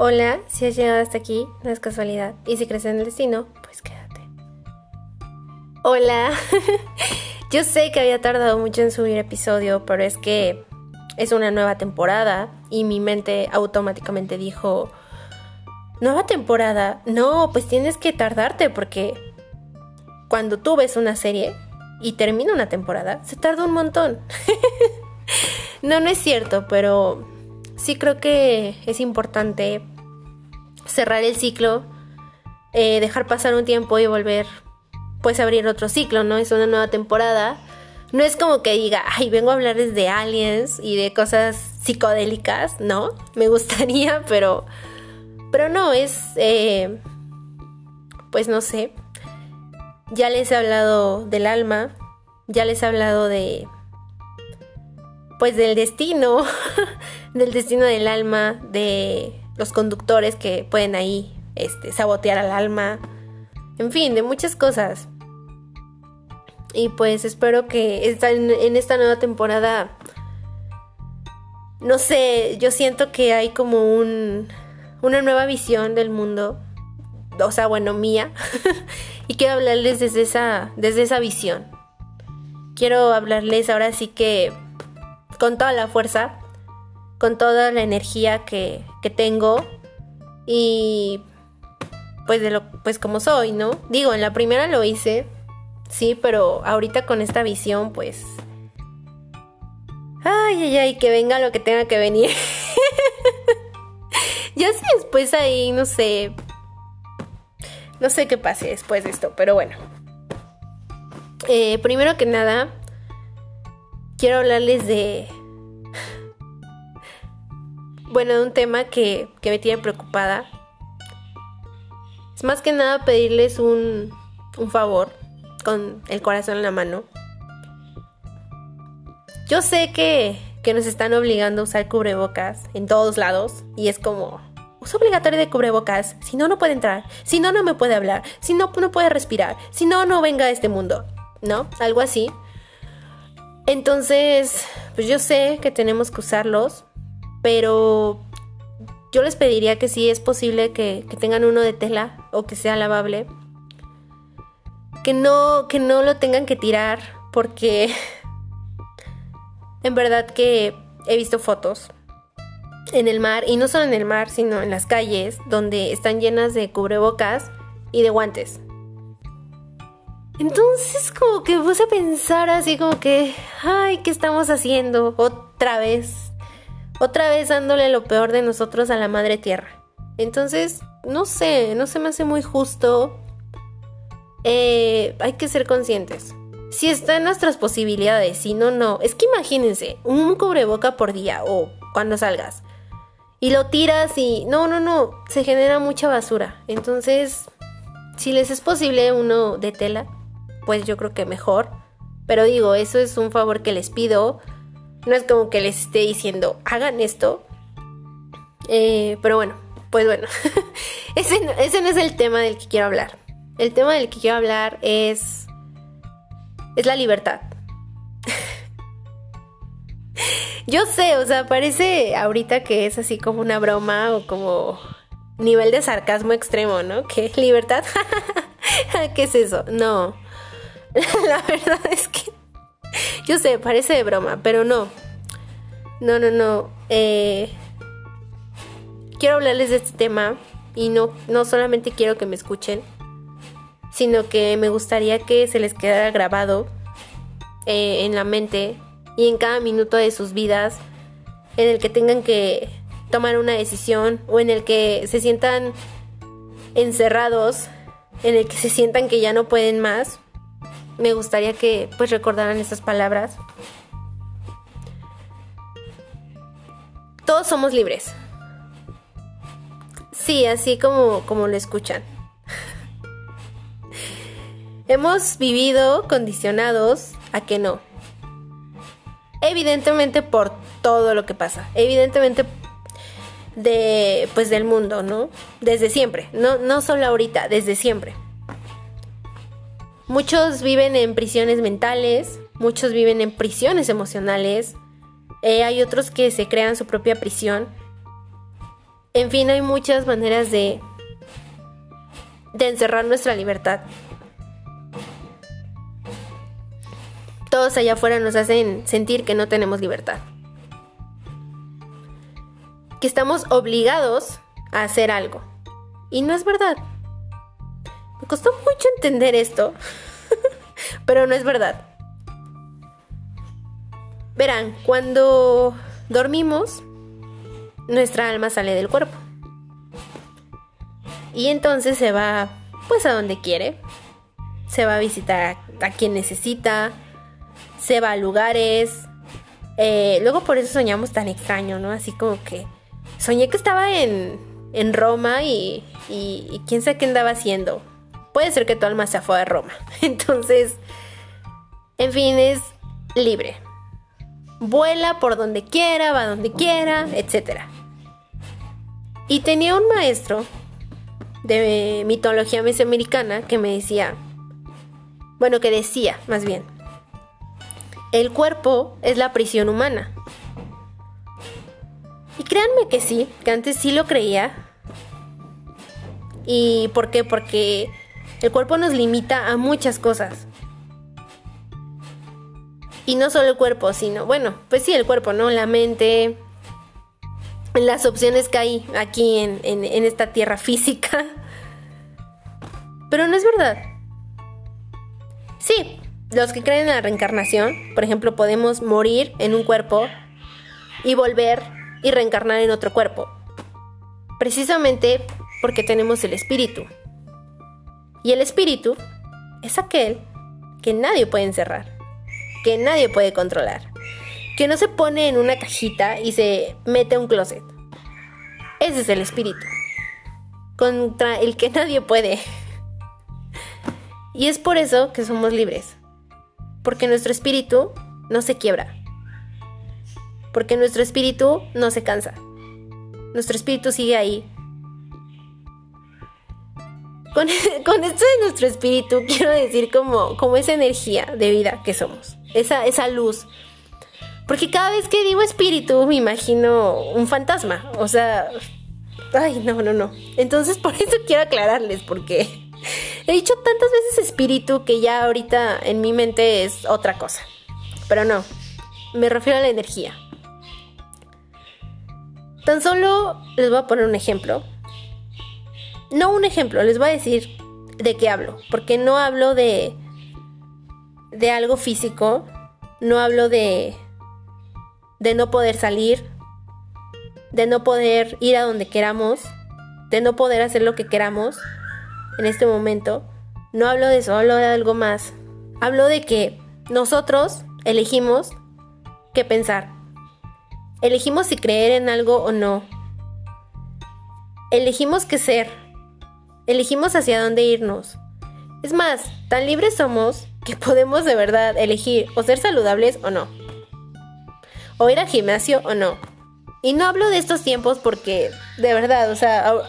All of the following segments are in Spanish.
Hola, si has llegado hasta aquí, no es casualidad. Y si crees en el destino, pues quédate. Hola, yo sé que había tardado mucho en subir episodio, pero es que es una nueva temporada y mi mente automáticamente dijo, nueva temporada, no, pues tienes que tardarte porque cuando tú ves una serie y termina una temporada, se tarda un montón. no, no es cierto, pero sí creo que es importante cerrar el ciclo, eh, dejar pasar un tiempo y volver, pues abrir otro ciclo, ¿no? Es una nueva temporada. No es como que diga, ay, vengo a hablarles de aliens y de cosas psicodélicas, ¿no? Me gustaría, pero, pero no, es, eh, pues no sé. Ya les he hablado del alma, ya les he hablado de, pues del destino, del destino del alma, de los conductores que pueden ahí este, sabotear al alma, en fin, de muchas cosas. Y pues espero que en, en esta nueva temporada, no sé, yo siento que hay como un, una nueva visión del mundo, o sea, bueno, mía, y quiero hablarles desde esa, desde esa visión. Quiero hablarles ahora sí que con toda la fuerza con toda la energía que, que tengo y pues de lo pues como soy, ¿no? Digo, en la primera lo hice, sí, pero ahorita con esta visión pues ay, ay, ay, que venga lo que tenga que venir. ya sé después ahí, no sé, no sé qué pase después de esto, pero bueno. Eh, primero que nada, quiero hablarles de bueno, de un tema que, me tiene preocupada. Es más que nada pedirles un, un favor con el corazón en la mano. Yo sé que, que nos están obligando a usar cubrebocas en todos lados y es como, es obligatorio de cubrebocas, si no, no puede entrar, si no, no me puede hablar, si no, no puede respirar, si no, no venga a este mundo, ¿no? Algo así. Entonces, pues yo sé que tenemos que usarlos, pero yo les pediría que si es posible que, tengan uno de tela o que sea lavable, que no, que no lo tengan que tirar porque en verdad que he visto fotos en el mar, y no solo en el mar, sino en las calles, donde están llenas de cubrebocas y de guantes. Entonces como que puse a pensar así como que, ay, ¿qué estamos haciendo otra vez? Otra vez dándole lo peor de nosotros a la madre tierra. Entonces, no sé, no se me hace muy justo. Eh, hay que ser conscientes. Si está en nuestras posibilidades, si no, no. Es que imagínense, un cubreboca por día o cuando salgas. Y lo tiras y... No, no, no. Se genera mucha basura. Entonces, si les es posible uno de tela, pues yo creo que mejor. Pero digo, eso es un favor que les pido no es como que les esté diciendo, hagan esto. Eh, pero bueno, pues bueno, ese, no, ese no es el tema del que quiero hablar. El tema del que quiero hablar es, es la libertad. Yo sé, o sea, parece ahorita que es así como una broma o como nivel de sarcasmo extremo, ¿no? Que libertad, ¿qué es eso? No, la verdad es que yo sé, parece de broma, pero no. No, no, no. Eh, quiero hablarles de este tema y no, no solamente quiero que me escuchen, sino que me gustaría que se les quedara grabado eh, en la mente y en cada minuto de sus vidas en el que tengan que tomar una decisión o en el que se sientan encerrados, en el que se sientan que ya no pueden más me gustaría que pues recordaran estas palabras. Todos somos libres. Sí, así como, como lo escuchan. Hemos vivido condicionados a que no. Evidentemente por todo lo que pasa. Evidentemente de pues del mundo, ¿no? Desde siempre, no no solo ahorita, desde siempre. Muchos viven en prisiones mentales, muchos viven en prisiones emocionales, eh, hay otros que se crean su propia prisión. En fin, hay muchas maneras de, de encerrar nuestra libertad. Todos allá afuera nos hacen sentir que no tenemos libertad. Que estamos obligados a hacer algo. Y no es verdad. Costó mucho entender esto, pero no es verdad. Verán, cuando dormimos, nuestra alma sale del cuerpo. Y entonces se va pues a donde quiere. Se va a visitar a, quien necesita. Se va a lugares. Eh, luego por eso soñamos tan extraño, ¿no? Así como que soñé que estaba en, en Roma y, y, quién sabe qué andaba haciendo. Puede ser que tu alma se fue a Roma. Entonces, en fin, es libre. Vuela por donde quiera, va donde quiera, etc. Y tenía un maestro de mitología mesoamericana que me decía, bueno, que decía más bien, el cuerpo es la prisión humana. Y créanme que sí, que antes sí lo creía. ¿Y por qué? Porque el cuerpo nos limita a muchas cosas. Y no solo el cuerpo, sino, bueno, pues sí, el cuerpo, ¿no? La mente, las opciones que hay aquí en, esta tierra física. Pero no es verdad. Sí, los que creen en la reencarnación, por ejemplo, podemos morir en un cuerpo y volver y reencarnar en otro cuerpo. Precisamente porque tenemos el espíritu. Y el espíritu es aquel que nadie puede encerrar, que nadie puede controlar, que no se pone en una cajita y se mete a un closet. Ese es el espíritu, contra el que nadie puede. Y es por eso que somos libres, porque nuestro espíritu no se quiebra, porque nuestro espíritu no se cansa, nuestro espíritu sigue ahí. Con, esto de nuestro espíritu quiero decir como, como esa energía de vida que somos, esa, esa luz. Porque cada vez que digo espíritu me imagino un fantasma, o sea, ay, no, no, no. Entonces por eso quiero aclararles, porque he dicho tantas veces espíritu que ya ahorita en mi mente es otra cosa. Pero no, me refiero a la energía. Tan solo les voy a poner un ejemplo. No un ejemplo, les voy a decir de qué hablo. Porque no hablo de. de algo físico. No hablo de. de no poder salir. De no poder ir a donde queramos. De no poder hacer lo que queramos en este momento. No hablo de eso, hablo de algo más. Hablo de que nosotros elegimos qué pensar. Elegimos si creer en algo o no. Elegimos qué ser. Elegimos hacia dónde irnos. Es más, tan libres somos que podemos de verdad elegir o ser saludables o no. O ir al gimnasio o no. Y no hablo de estos tiempos porque, de verdad, o sea,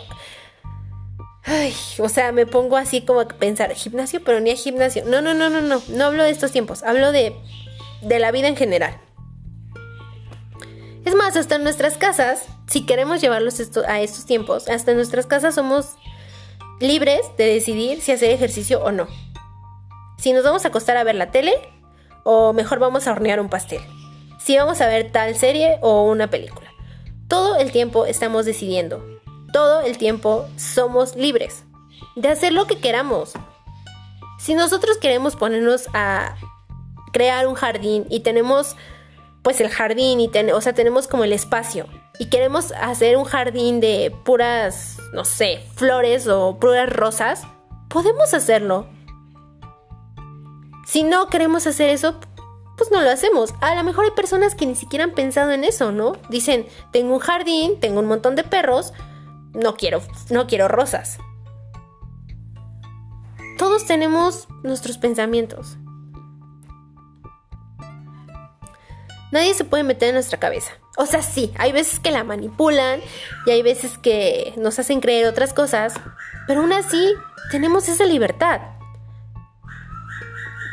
Ay, o sea, me pongo así como a pensar, gimnasio, pero ni a gimnasio. No, no, no, no, no. No hablo de estos tiempos. Hablo de, de la vida en general. Es más, hasta en nuestras casas, si queremos llevarlos a estos tiempos, hasta en nuestras casas somos libres de decidir si hacer ejercicio o no. Si nos vamos a acostar a ver la tele o mejor vamos a hornear un pastel. Si vamos a ver tal serie o una película. Todo el tiempo estamos decidiendo. Todo el tiempo somos libres de hacer lo que queramos. Si nosotros queremos ponernos a crear un jardín y tenemos pues el jardín y o sea, tenemos como el espacio y queremos hacer un jardín de puras, no sé, flores o puras rosas, podemos hacerlo. Si no queremos hacer eso, pues no lo hacemos. A lo mejor hay personas que ni siquiera han pensado en eso, ¿no? Dicen, tengo un jardín, tengo un montón de perros, no quiero, no quiero rosas. Todos tenemos nuestros pensamientos. Nadie se puede meter en nuestra cabeza. O sea, sí, hay veces que la manipulan y hay veces que nos hacen creer otras cosas, pero aún así tenemos esa libertad.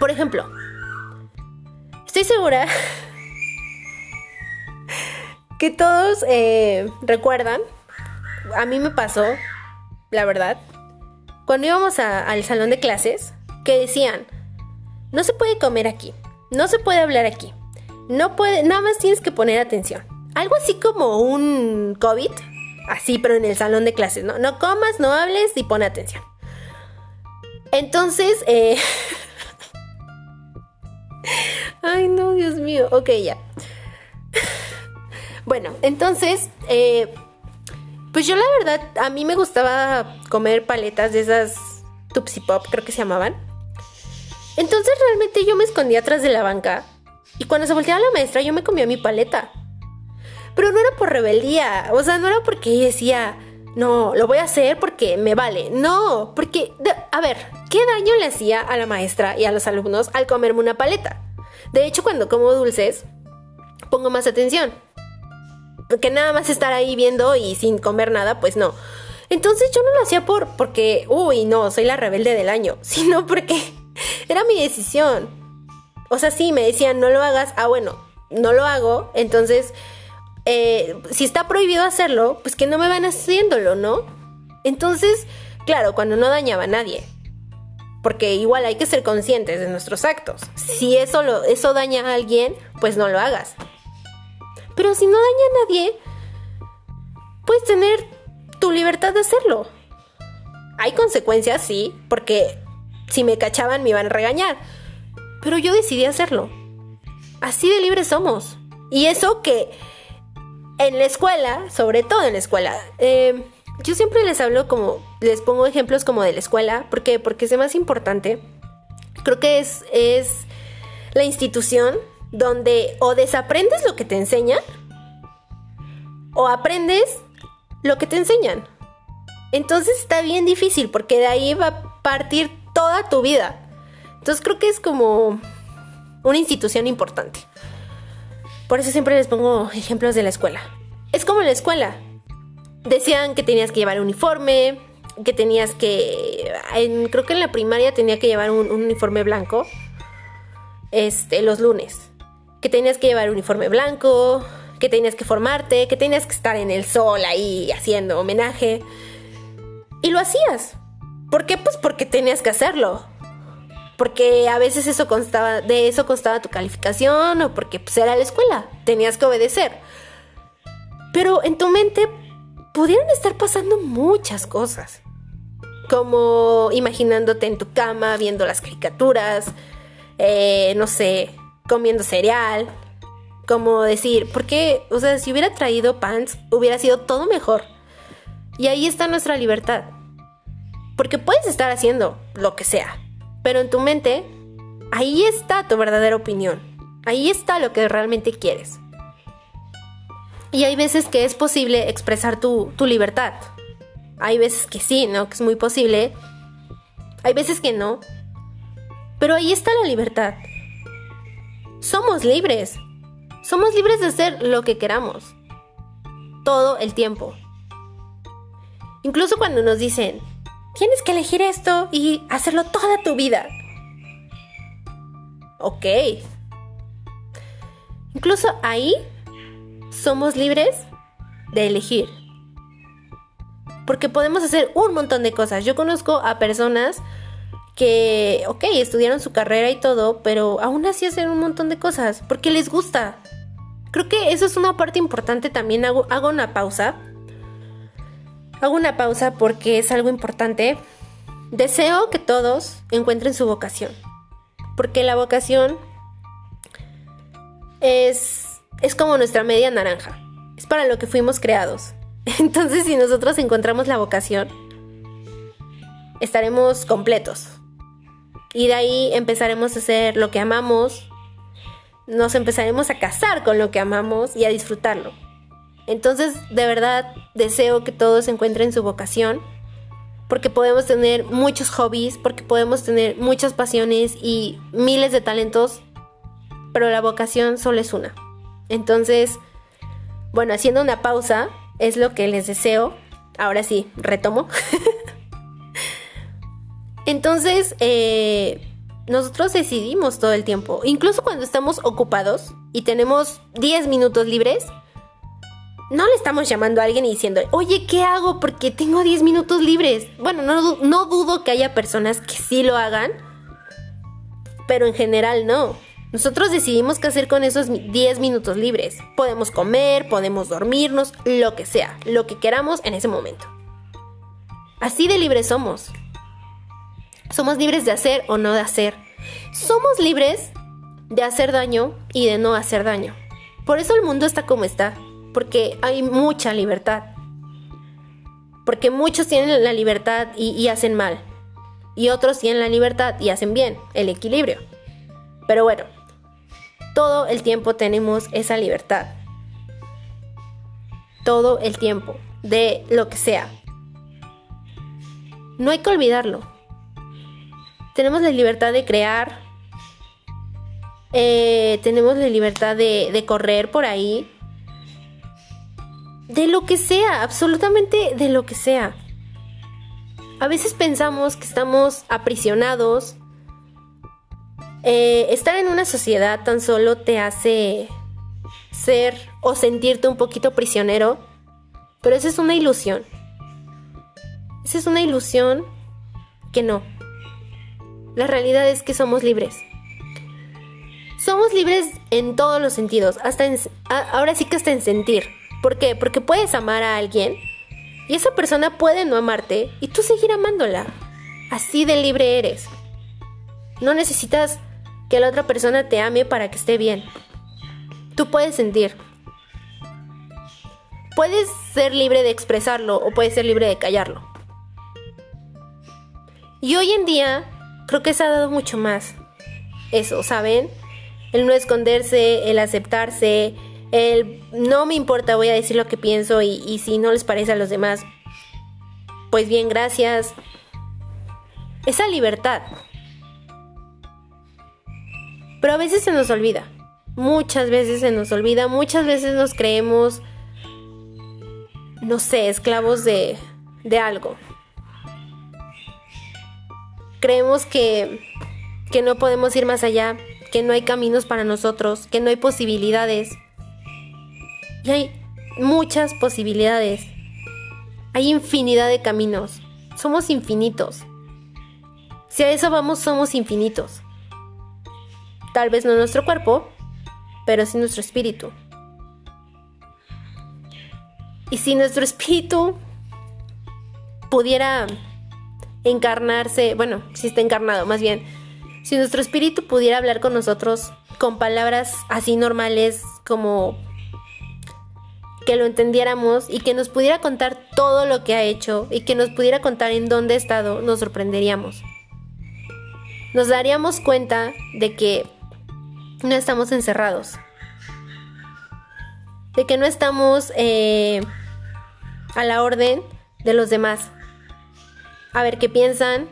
Por ejemplo, estoy segura que todos eh, recuerdan a mí me pasó, la verdad, cuando íbamos al salón de clases, que decían, no se puede comer aquí, no se puede hablar aquí, no puede, nada más tienes que poner atención. Algo así como un COVID, así, pero en el salón de clases, ¿no? No comas, no hables y pone atención. Entonces, eh... Ay, no, Dios mío. Ok, ya. bueno, entonces, eh, pues yo la verdad, a mí me gustaba comer paletas de esas Tupsi Pop, creo que se llamaban. Entonces realmente yo me escondía atrás de la banca y cuando se volteaba la maestra yo me comía mi paleta. Pero no era por rebeldía, o sea, no era porque decía, no, lo voy a hacer porque me vale. No, porque, a ver, ¿qué daño le hacía a la maestra y a los alumnos al comerme una paleta? De hecho, cuando como dulces, pongo más atención. Porque nada más estar ahí viendo y sin comer nada, pues no. Entonces yo no lo hacía por porque, uy, no, soy la rebelde del año, sino porque era mi decisión. O sea, sí, me decían, no lo hagas. Ah, bueno, no lo hago. Entonces, eh, si está prohibido hacerlo, pues que no me van haciéndolo, ¿no? Entonces, claro, cuando no dañaba a nadie. Porque igual hay que ser conscientes de nuestros actos. Si eso, eso daña a alguien, pues no lo hagas. Pero si no daña a nadie, puedes tener tu libertad de hacerlo. Hay consecuencias, sí, porque si me cachaban me iban a regañar. Pero yo decidí hacerlo. Así de libres somos. Y eso que en la escuela, sobre todo en la escuela, eh, yo siempre les hablo como, les pongo ejemplos como de la escuela. Porque es más importante. Creo que es, es la institución donde o desaprendes lo que te enseñan o aprendes lo que te enseñan. Entonces está bien difícil porque de ahí va a partir toda tu vida. Entonces creo que es como una institución importante. Por eso siempre les pongo ejemplos de la escuela. Es como la escuela. Decían que tenías que llevar uniforme, que tenías que... creo que en la primaria tenía que llevar un, uniforme blanco. Este, los lunes. Que tenías que llevar uniforme blanco, que tenías que formarte, que tenías que estar en el sol ahí haciendo homenaje. Y lo hacías. ¿Por qué? Pues porque tenías que hacerlo. Porque a veces eso constaba, de eso constaba tu calificación o porque pues, era la escuela, tenías que obedecer. Pero en tu mente pudieron estar pasando muchas cosas. Como imaginándote en tu cama, viendo las caricaturas, eh, no sé, comiendo cereal. Como decir, porque, o sea, si hubiera traído pants, hubiera sido todo mejor. Y ahí está nuestra libertad. Porque puedes estar haciendo lo que sea, pero en tu mente, ahí está tu verdadera opinión. Ahí está lo que realmente quieres. Y hay veces que es posible expresar tu, tu libertad. Hay veces que sí, ¿no? Que es muy posible. Hay veces que no. Pero ahí está la libertad. Somos libres. Somos libres de hacer lo que queramos. Todo el tiempo. Incluso cuando nos dicen, tienes que elegir esto y hacerlo toda tu vida. Ok. Incluso ahí somos libres de elegir. Porque podemos hacer un montón de cosas. Yo conozco a personas que, ok, estudiaron su carrera y todo, pero aún así hacen un montón de cosas porque les gusta. Creo que eso es una parte importante también. Hago, hago una pausa Hago una pausa porque es algo importante. Deseo que todos encuentren su vocación. Porque la vocación es, es como nuestra media naranja. Es para lo que fuimos creados. Entonces si nosotros encontramos la vocación, estaremos completos. Y de ahí empezaremos a hacer lo que amamos. Nos empezaremos a casar con lo que amamos y a disfrutarlo. Entonces, de verdad, deseo que todos encuentren su vocación, porque podemos tener muchos hobbies, porque podemos tener muchas pasiones y miles de talentos, pero la vocación solo es una. Entonces, bueno, haciendo una pausa, es lo que les deseo. Ahora sí, retomo. Entonces, eh, nosotros decidimos todo el tiempo, incluso cuando estamos ocupados y tenemos 10 minutos libres, no le estamos llamando a alguien y diciendo, oye, ¿qué hago? Porque tengo 10 minutos libres. Bueno, no, no dudo que haya personas que sí lo hagan, pero en general no. Nosotros decidimos qué hacer con esos 10 minutos libres. Podemos comer, podemos dormirnos, lo que sea, lo que queramos en ese momento. Así de libres somos. Somos libres de hacer o no de hacer. Somos libres de hacer daño y de no hacer daño. Por eso el mundo está como está, porque hay mucha libertad. Porque muchos tienen la libertad y, hacen mal. Y otros tienen la libertad y hacen bien, el equilibrio. Pero bueno, todo el tiempo tenemos esa libertad. Todo el tiempo, de lo que sea. No hay que olvidarlo. Tenemos la libertad de crear, eh, tenemos la libertad de, de correr por ahí, de lo que sea, absolutamente de lo que sea. A veces pensamos que estamos aprisionados. Eh, estar en una sociedad tan solo te hace ser o sentirte un poquito prisionero, pero esa es una ilusión. Esa es una ilusión que no. La realidad es que somos libres. Somos libres en todos los sentidos, hasta ahora sí que hasta en sentir. ¿Por qué? Porque puedes amar a alguien y esa persona puede no amarte y tú seguir amándola. Así de libre eres. No necesitas que la otra persona te ame para que esté bien. Tú puedes sentir. Puedes ser libre de expresarlo o puedes ser libre de callarlo. Y hoy en día creo que se ha dado mucho más eso, ¿saben? El no esconderse, el aceptarse, el no me importa, voy a decir lo que pienso y, si no les parece a los demás, pues bien, gracias. Esa libertad. Pero a veces se nos olvida. Muchas veces se nos olvida. Muchas veces nos creemos, no sé, esclavos de, de algo. Creemos que, que no podemos ir más allá, que no hay caminos para nosotros, que no hay posibilidades. Y hay muchas posibilidades. Hay infinidad de caminos. Somos infinitos. Si a eso vamos, somos infinitos. Tal vez no nuestro cuerpo, pero sí nuestro espíritu. Y si nuestro espíritu pudiera encarnarse, bueno, si está encarnado más bien, si nuestro espíritu pudiera hablar con nosotros con palabras así normales como que lo entendiéramos y que nos pudiera contar todo lo que ha hecho y que nos pudiera contar en dónde ha estado, nos sorprenderíamos. Nos daríamos cuenta de que no estamos encerrados. De que no estamos eh, a la orden de los demás. A ver qué piensan,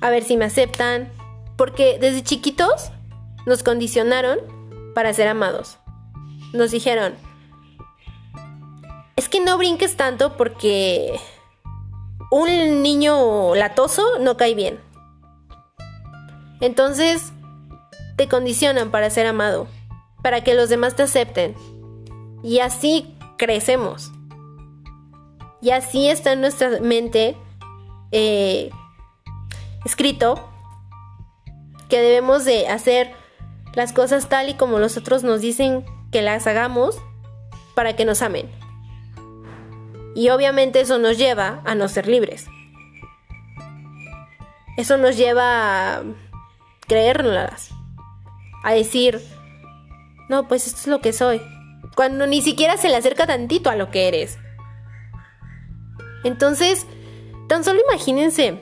a ver si me aceptan. Porque desde chiquitos nos condicionaron para ser amados. Nos dijeron, es que no brinques tanto porque un niño latoso no cae bien. Entonces, te condicionan para ser amado, para que los demás te acepten. Y así crecemos. Y así está en nuestra mente eh, escrito que debemos de hacer las cosas tal y como los otros nos dicen que las hagamos para que nos amen. Y obviamente eso nos lleva a no ser libres. Eso nos lleva a creérnoslas. A decir, no, pues esto es lo que soy. Cuando ni siquiera se le acerca tantito a lo que eres. Entonces, tan solo imagínense,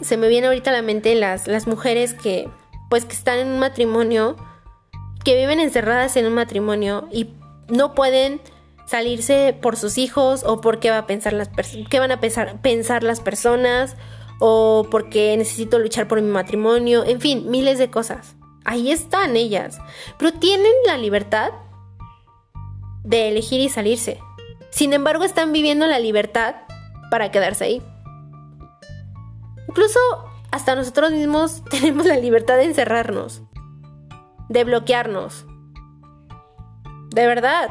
se me viene ahorita a la mente las, las mujeres que, pues, que están en un matrimonio, que viven encerradas en un matrimonio y no pueden salirse por sus hijos o por qué, va a pensar las qué van a pensar, pensar las personas o porque necesito luchar por mi matrimonio, en fin, miles de cosas. Ahí están ellas, pero tienen la libertad de elegir y salirse. Sin embargo, están viviendo la libertad para quedarse ahí. Incluso hasta nosotros mismos tenemos la libertad de encerrarnos, de bloquearnos. De verdad.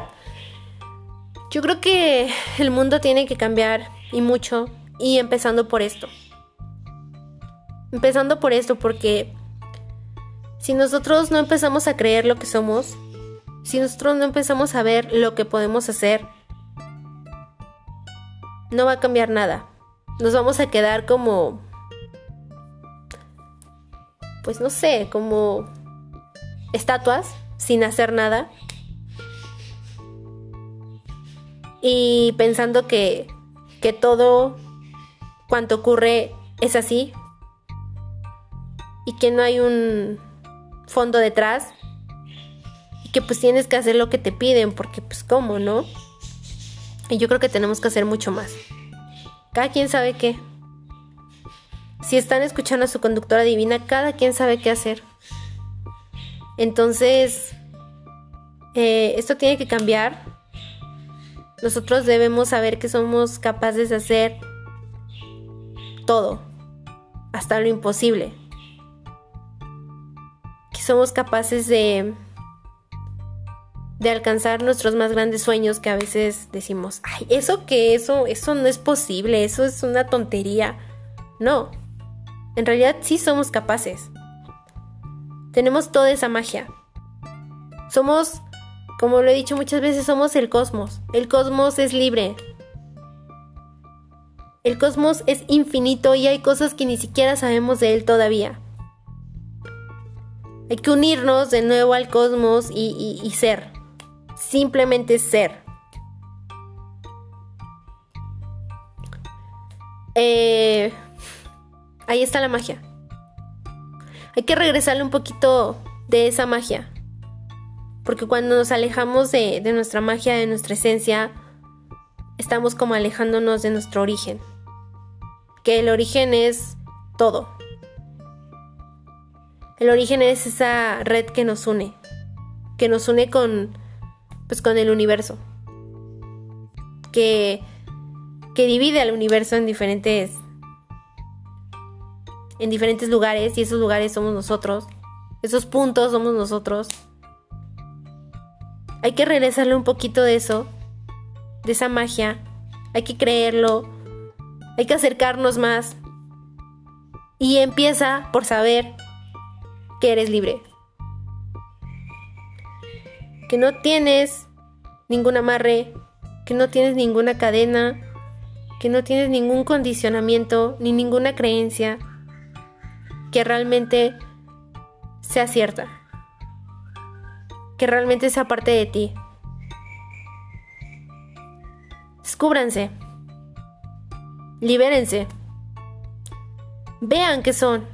Yo creo que el mundo tiene que cambiar y mucho y empezando por esto. Empezando por esto porque si nosotros no empezamos a creer lo que somos, si nosotros no empezamos a ver lo que podemos hacer, no va a cambiar nada. Nos vamos a quedar como, pues no sé, como estatuas sin hacer nada. Y pensando que, que todo cuanto ocurre es así. Y que no hay un fondo detrás. Y que pues tienes que hacer lo que te piden porque pues cómo, ¿no? Y yo creo que tenemos que hacer mucho más. Cada quien sabe qué. Si están escuchando a su conductora divina, cada quien sabe qué hacer. Entonces, eh, esto tiene que cambiar. Nosotros debemos saber que somos capaces de hacer todo, hasta lo imposible. Que somos capaces de de alcanzar nuestros más grandes sueños que a veces decimos, ay, eso que eso, eso no es posible, eso es una tontería. No, en realidad sí somos capaces. Tenemos toda esa magia. Somos, como lo he dicho muchas veces, somos el cosmos. El cosmos es libre. El cosmos es infinito y hay cosas que ni siquiera sabemos de él todavía. Hay que unirnos de nuevo al cosmos y, ser simplemente ser. Eh, ahí está la magia. Hay que regresarle un poquito de esa magia. Porque cuando nos alejamos de, nuestra magia, de nuestra esencia, estamos como alejándonos de nuestro origen. Que el origen es todo. El origen es esa red que nos une. Que nos une con, pues con el universo. Que, que divide al universo en diferentes en diferentes lugares y esos lugares somos nosotros. Esos puntos somos nosotros. Hay que regresarle un poquito de eso, de esa magia. Hay que creerlo. Hay que acercarnos más. Y empieza por saber que eres libre que no tienes ningún amarre, que no tienes ninguna cadena, que no tienes ningún condicionamiento ni ninguna creencia que realmente sea cierta, que realmente sea parte de ti. Descúbranse, libérense, vean qué son,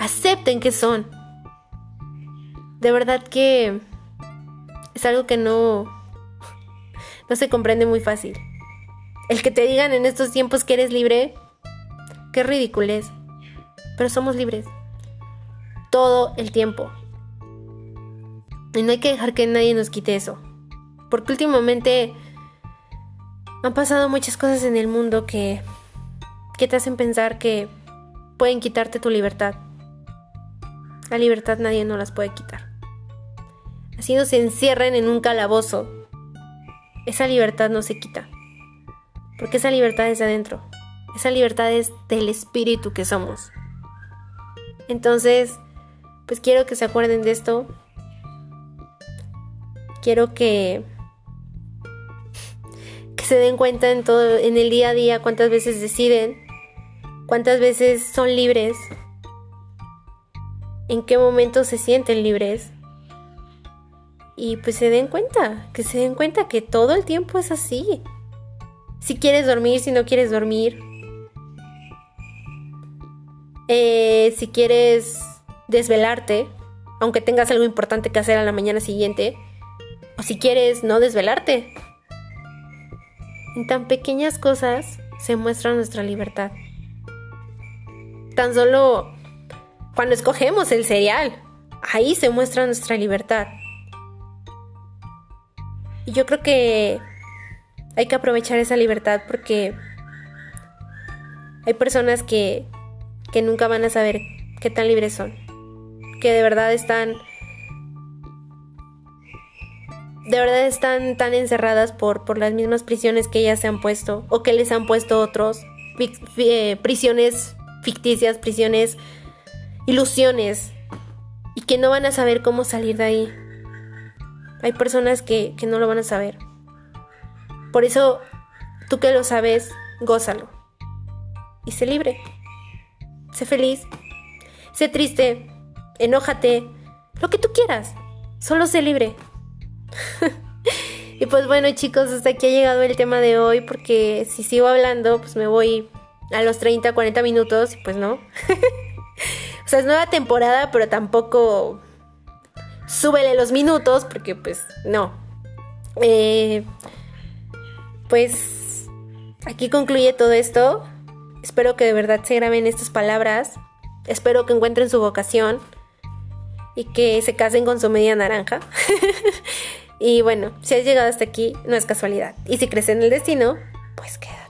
acepten qué son. De verdad que es algo que no, no se comprende muy fácil. El que te digan en estos tiempos que eres libre, qué ridículo es. Pero somos libres. Todo el tiempo. Y no hay que dejar que nadie nos quite eso. Porque últimamente han pasado muchas cosas en el mundo que, que te hacen pensar que pueden quitarte tu libertad. La libertad nadie no las puede quitar así nos encierren en un calabozo, esa libertad no se quita. Porque esa libertad es de adentro. Esa libertad es del espíritu que somos. Entonces, pues quiero que se acuerden de esto. Quiero que que se den cuenta en todo en el día a día cuántas veces deciden, cuántas veces son libres, en qué momentos se sienten libres y pues se den cuenta, que se den cuenta que todo el tiempo es así. Si quieres dormir, si no quieres dormir. Eh, si quieres desvelarte, aunque tengas algo importante que hacer a la mañana siguiente. O si quieres no desvelarte. En tan pequeñas cosas se muestra nuestra libertad. Tan solo cuando escogemos el cereal, ahí se muestra nuestra libertad. Y yo creo que hay que aprovechar esa libertad porque hay personas que, que nunca van a saber qué tan libres son. Que de verdad están de verdad están tan encerradas por, por las mismas prisiones que ellas se han puesto o que les han puesto otros, eh, prisiones ficticias, prisiones, ilusiones, y que no van a saber cómo salir de ahí. Hay personas que, que no lo van a saber. Por eso, tú que lo sabes, gózalo. Y sé libre. Sé feliz. Sé triste. Enójate. Lo que tú quieras. Solo sé libre. y pues bueno chicos, hasta aquí ha llegado el tema de hoy porque si sigo hablando pues me voy a los 30, 40 minutos y pues no. o sea, es nueva temporada, pero tampoco súbele los minutos porque pues no. Eh, pues aquí concluye todo esto. Espero que de verdad se graben estas palabras. Espero que encuentren su vocación y que se casen con su media naranja. y bueno, si has llegado hasta aquí, no es casualidad. Y si crees en el destino, pues queda.